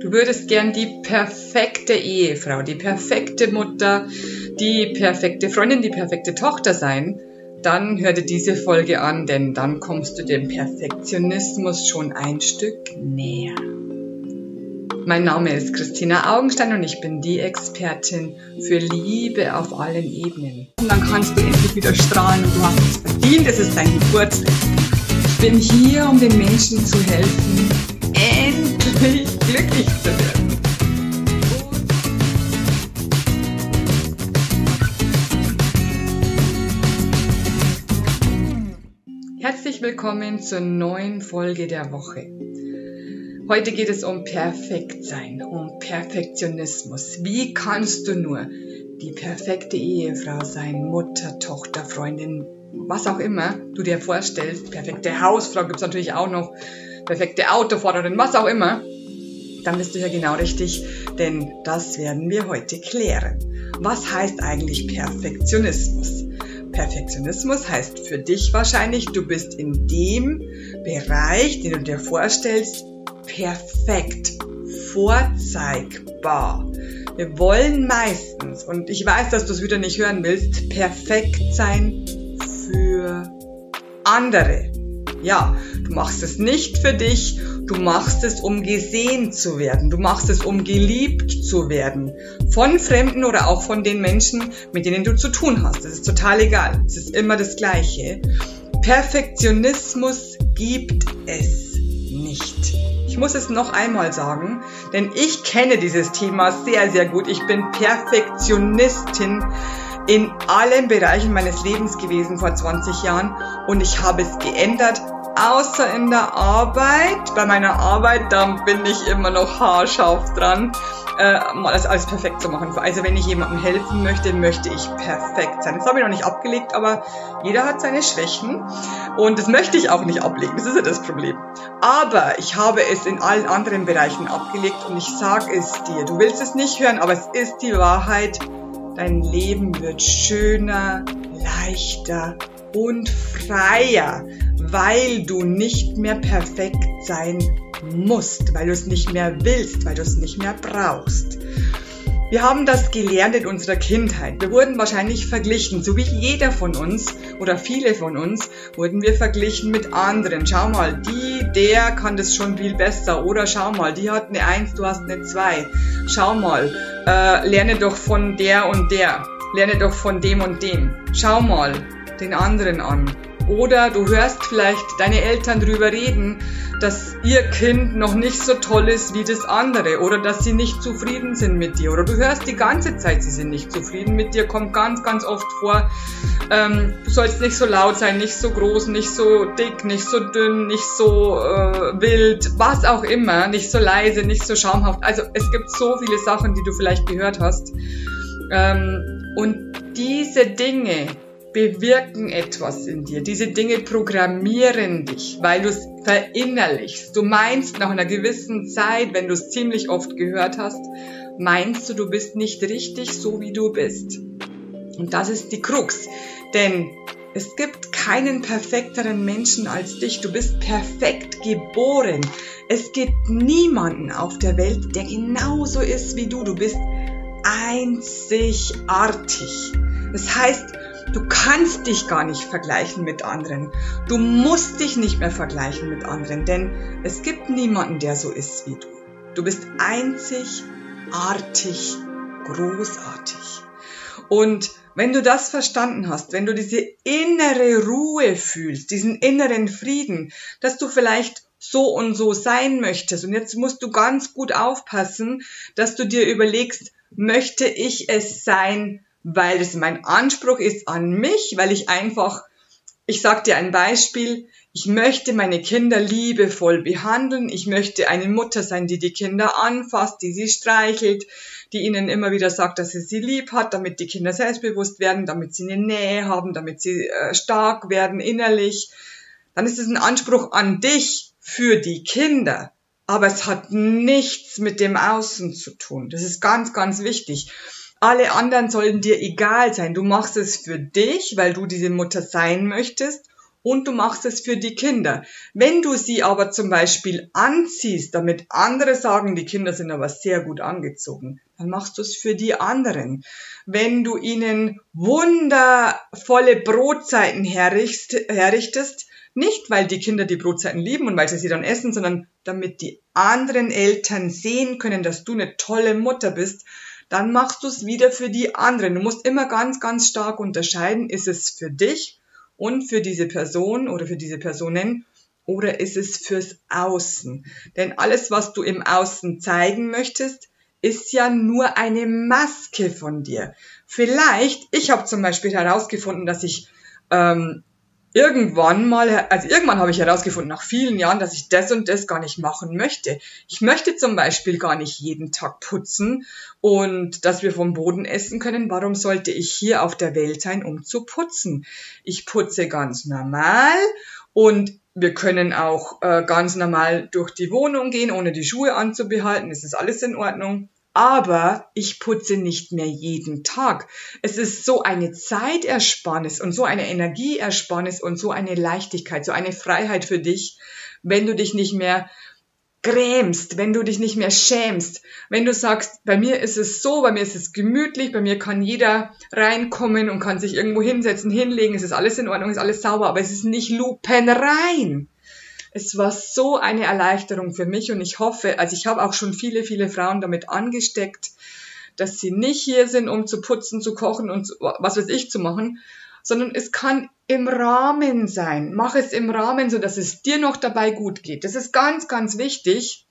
Du würdest gern die perfekte Ehefrau, die perfekte Mutter, die perfekte Freundin, die perfekte Tochter sein. Dann hör dir diese Folge an, denn dann kommst du dem Perfektionismus schon ein Stück näher. Mein Name ist Christina Augenstein und ich bin die Expertin für Liebe auf allen Ebenen. Und dann kannst du endlich wieder strahlen und du hast es verdient, es ist dein Geburtstag. Ich bin hier, um den Menschen zu helfen, endlich glücklich zu werden. Herzlich willkommen zur neuen Folge der Woche. Heute geht es um Perfektsein, um Perfektionismus. Wie kannst du nur die perfekte Ehefrau sein, Mutter, Tochter, Freundin, was auch immer du dir vorstellst, perfekte Hausfrau gibt es natürlich auch noch, perfekte Autofahrerin, was auch immer, dann bist du hier genau richtig, denn das werden wir heute klären. Was heißt eigentlich Perfektionismus? Perfektionismus heißt für dich wahrscheinlich, du bist in dem Bereich, den du dir vorstellst, perfekt, vorzeigbar. Wir wollen meistens, und ich weiß, dass du es wieder nicht hören willst, perfekt sein für andere. Ja, du machst es nicht für dich, du machst es, um gesehen zu werden, du machst es, um geliebt zu werden. Von Fremden oder auch von den Menschen, mit denen du zu tun hast. Das ist total egal. Es ist immer das Gleiche. Perfektionismus gibt es nicht. Ich muss es noch einmal sagen, denn ich kenne dieses Thema sehr, sehr gut. Ich bin Perfektionistin in allen Bereichen meines Lebens gewesen vor 20 Jahren und ich habe es geändert, außer in der Arbeit. Bei meiner Arbeit, da bin ich immer noch haarscharf dran, äh, das alles perfekt zu machen. Also wenn ich jemandem helfen möchte, möchte ich perfekt sein. Das habe ich noch nicht abgelegt, aber jeder hat seine Schwächen und das möchte ich auch nicht ablegen. Das ist ja das Problem. Aber ich habe es in allen anderen Bereichen abgelegt und ich sage es dir. Du willst es nicht hören, aber es ist die Wahrheit Dein Leben wird schöner, leichter und freier, weil du nicht mehr perfekt sein musst, weil du es nicht mehr willst, weil du es nicht mehr brauchst. Wir haben das gelernt in unserer Kindheit. Wir wurden wahrscheinlich verglichen, so wie jeder von uns oder viele von uns wurden wir verglichen mit anderen. Schau mal, die, der kann das schon viel besser. Oder schau mal, die hat eine Eins, du hast eine Zwei. Schau mal, äh, lerne doch von der und der. Lerne doch von dem und dem. Schau mal den anderen an. Oder du hörst vielleicht deine Eltern drüber reden, dass ihr Kind noch nicht so toll ist wie das andere oder dass sie nicht zufrieden sind mit dir. Oder du hörst die ganze Zeit, sie sind nicht zufrieden mit dir, kommt ganz, ganz oft vor, ähm, du sollst nicht so laut sein, nicht so groß, nicht so dick, nicht so dünn, nicht so äh, wild, was auch immer, nicht so leise, nicht so schaumhaft. Also es gibt so viele Sachen, die du vielleicht gehört hast. Ähm, und diese Dinge, bewirken etwas in dir. Diese Dinge programmieren dich, weil du es verinnerlichst. Du meinst nach einer gewissen Zeit, wenn du es ziemlich oft gehört hast, meinst du, du bist nicht richtig so, wie du bist. Und das ist die Krux. Denn es gibt keinen perfekteren Menschen als dich. Du bist perfekt geboren. Es gibt niemanden auf der Welt, der genauso ist wie du. Du bist einzigartig. Das heißt, Du kannst dich gar nicht vergleichen mit anderen. Du musst dich nicht mehr vergleichen mit anderen, denn es gibt niemanden, der so ist wie du. Du bist einzigartig, großartig. Und wenn du das verstanden hast, wenn du diese innere Ruhe fühlst, diesen inneren Frieden, dass du vielleicht so und so sein möchtest. Und jetzt musst du ganz gut aufpassen, dass du dir überlegst, möchte ich es sein, weil es mein Anspruch ist an mich, weil ich einfach, ich sag dir ein Beispiel, ich möchte meine Kinder liebevoll behandeln, ich möchte eine Mutter sein, die die Kinder anfasst, die sie streichelt, die ihnen immer wieder sagt, dass sie sie lieb hat, damit die Kinder selbstbewusst werden, damit sie eine Nähe haben, damit sie äh, stark werden innerlich. Dann ist es ein Anspruch an dich für die Kinder. Aber es hat nichts mit dem Außen zu tun. Das ist ganz, ganz wichtig. Alle anderen sollen dir egal sein. Du machst es für dich, weil du diese Mutter sein möchtest und du machst es für die Kinder. Wenn du sie aber zum Beispiel anziehst, damit andere sagen, die Kinder sind aber sehr gut angezogen, dann machst du es für die anderen. Wenn du ihnen wundervolle Brotzeiten herrichtest, nicht weil die Kinder die Brotzeiten lieben und weil sie sie dann essen, sondern damit die anderen Eltern sehen können, dass du eine tolle Mutter bist, dann machst du es wieder für die anderen. Du musst immer ganz, ganz stark unterscheiden, ist es für dich und für diese Person oder für diese Personen oder ist es fürs Außen? Denn alles, was du im Außen zeigen möchtest, ist ja nur eine Maske von dir. Vielleicht, ich habe zum Beispiel herausgefunden, dass ich ähm, irgendwann mal, also irgendwann habe ich herausgefunden, nach vielen Jahren, dass ich das und das gar nicht machen möchte. Ich möchte zum Beispiel gar nicht jeden Tag putzen und dass wir vom Boden essen können. Warum sollte ich hier auf der Welt sein, um zu putzen? Ich putze ganz normal und wir können auch äh, ganz normal durch die Wohnung gehen, ohne die Schuhe anzubehalten. Es ist alles in Ordnung aber ich putze nicht mehr jeden Tag. Es ist so eine Zeitersparnis und so eine Energieersparnis und so eine Leichtigkeit, so eine Freiheit für dich, wenn du dich nicht mehr grämst, wenn du dich nicht mehr schämst, wenn du sagst, bei mir ist es so, bei mir ist es gemütlich, bei mir kann jeder reinkommen und kann sich irgendwo hinsetzen, hinlegen, es ist alles in Ordnung, es ist alles sauber, aber es ist nicht lupenrein. Es war so eine Erleichterung für mich und ich hoffe, also ich habe auch schon viele, viele Frauen damit angesteckt, dass sie nicht hier sind, um zu putzen, zu kochen und was weiß ich zu machen, sondern es kann im Rahmen sein. Mach es im Rahmen, so dass es dir noch dabei gut geht. Das ist ganz, ganz wichtig.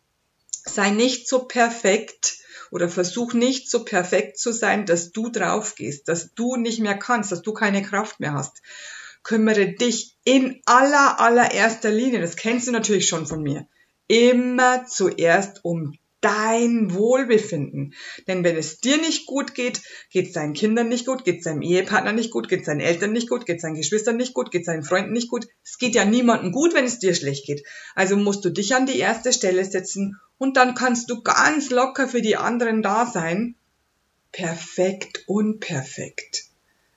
Sei nicht so perfekt oder versuch nicht so perfekt zu sein, dass du drauf gehst, dass du nicht mehr kannst, dass du keine Kraft mehr hast, kümmere dich in aller, allererster Linie, das kennst du natürlich schon von mir, immer zuerst um dein Wohlbefinden. Denn wenn es dir nicht gut geht, geht es deinen Kindern nicht gut, geht es deinem Ehepartner nicht gut, geht es deinen Eltern nicht gut, geht es deinen Geschwistern nicht gut, geht es deinen Freunden nicht gut. Es geht ja niemandem gut, wenn es dir schlecht geht. Also musst du dich an die erste Stelle setzen und dann kannst du ganz locker für die anderen da sein. Perfekt und perfekt.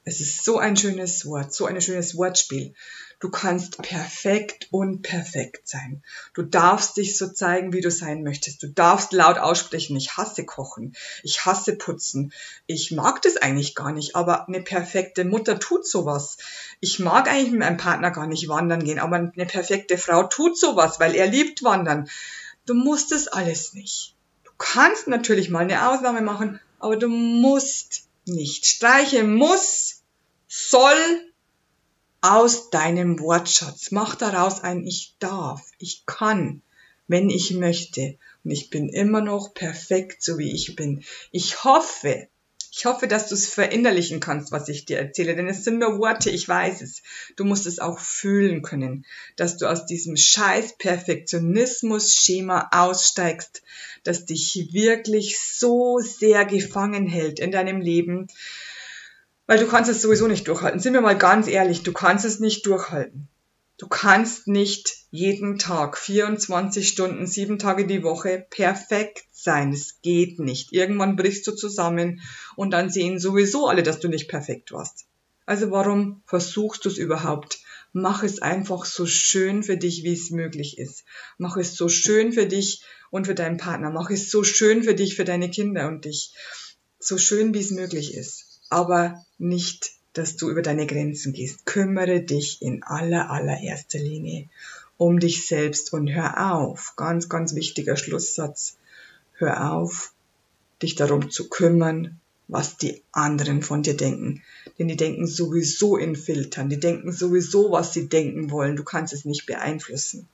Es ist so ein schönes Wort, so ein schönes Wortspiel. Du kannst perfekt und perfekt sein. Du darfst dich so zeigen, wie du sein möchtest. Du darfst laut aussprechen, ich hasse kochen, ich hasse putzen. Ich mag das eigentlich gar nicht, aber eine perfekte Mutter tut sowas. Ich mag eigentlich mit meinem Partner gar nicht wandern gehen, aber eine perfekte Frau tut sowas, weil er liebt wandern. Du musst es alles nicht. Du kannst natürlich mal eine Ausnahme machen, aber du musst nicht. Streiche muss, soll aus deinem Wortschatz. Mach daraus ein Ich darf, ich kann, wenn ich möchte. Und ich bin immer noch perfekt, so wie ich bin. Ich hoffe, ich hoffe, dass du es verinnerlichen kannst, was ich dir erzähle, denn es sind nur Worte, ich weiß es. Du musst es auch fühlen können, dass du aus diesem scheiß Perfektionismus-Schema aussteigst, das dich wirklich so sehr gefangen hält in deinem Leben, weil du kannst es sowieso nicht durchhalten. Sind wir mal ganz ehrlich, du kannst es nicht durchhalten. Du kannst nicht jeden Tag, 24 Stunden, sieben Tage die Woche perfekt sein. Es geht nicht. Irgendwann brichst du zusammen und dann sehen sowieso alle, dass du nicht perfekt warst. Also warum versuchst du es überhaupt? Mach es einfach so schön für dich, wie es möglich ist. Mach es so schön für dich und für deinen Partner. Mach es so schön für dich, für deine Kinder und dich. So schön, wie es möglich ist aber nicht, dass du über deine Grenzen gehst. Kümmere dich in aller, allererster Linie um dich selbst und hör auf, ganz, ganz wichtiger Schlusssatz, hör auf, dich darum zu kümmern, was die anderen von dir denken. Denn die denken sowieso in Filtern, die denken sowieso, was sie denken wollen. Du kannst es nicht beeinflussen.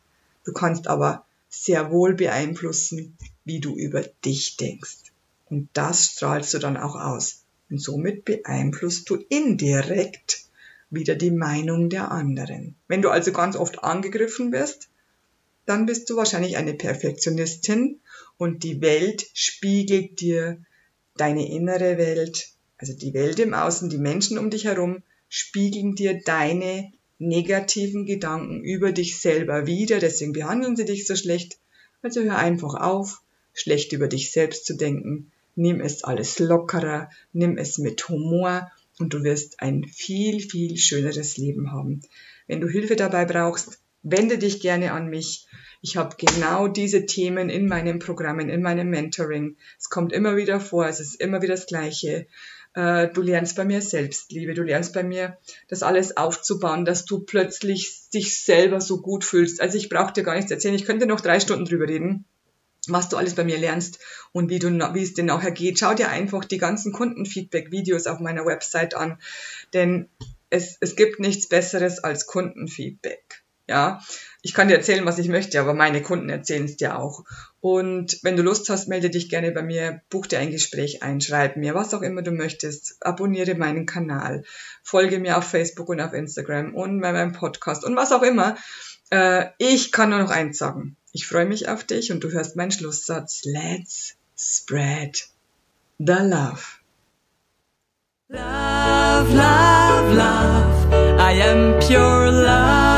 Du kannst aber sehr wohl beeinflussen, wie du über dich denkst. Und das strahlst du dann auch aus. Und somit beeinflusst du indirekt wieder die Meinung der anderen. Wenn du also ganz oft angegriffen wirst, dann bist du wahrscheinlich eine Perfektionistin und die Welt spiegelt dir deine innere Welt, also die Welt im Außen, die Menschen um dich herum, spiegeln dir deine negativen Gedanken über dich selber wieder, deswegen behandeln sie dich so schlecht. Also hör einfach auf, schlecht über dich selbst zu denken, nimm es alles lockerer, nimm es mit Humor und du wirst ein viel, viel schöneres Leben haben. Wenn du Hilfe dabei brauchst, wende dich gerne an mich. Ich habe genau diese Themen in meinen Programmen, in meinem Mentoring. Es kommt immer wieder vor, es ist immer wieder das Gleiche. Äh, du lernst bei mir Selbstliebe, du lernst bei mir, das alles aufzubauen, dass du plötzlich dich selber so gut fühlst. Also ich brauche dir gar nichts erzählen, ich könnte noch drei Stunden drüber reden was du alles bei mir lernst und wie du, wie es dir nachher geht. Schau dir einfach die ganzen Kundenfeedback-Videos auf meiner Website an, denn es, es gibt nichts Besseres als Kundenfeedback. Ja, ich kann dir erzählen, was ich möchte, aber meine Kunden erzählen es dir auch. Und wenn du Lust hast, melde dich gerne bei mir, buch dir ein Gespräch ein, schreib mir, was auch immer du möchtest, abonniere meinen Kanal, folge mir auf Facebook und auf Instagram und bei meinem Podcast und was auch immer. Äh, ich kann nur noch eins sagen. Ich freue mich auf dich und du hörst meinen Schlusssatz. Let's spread the love. Love, love, love. I am pure love.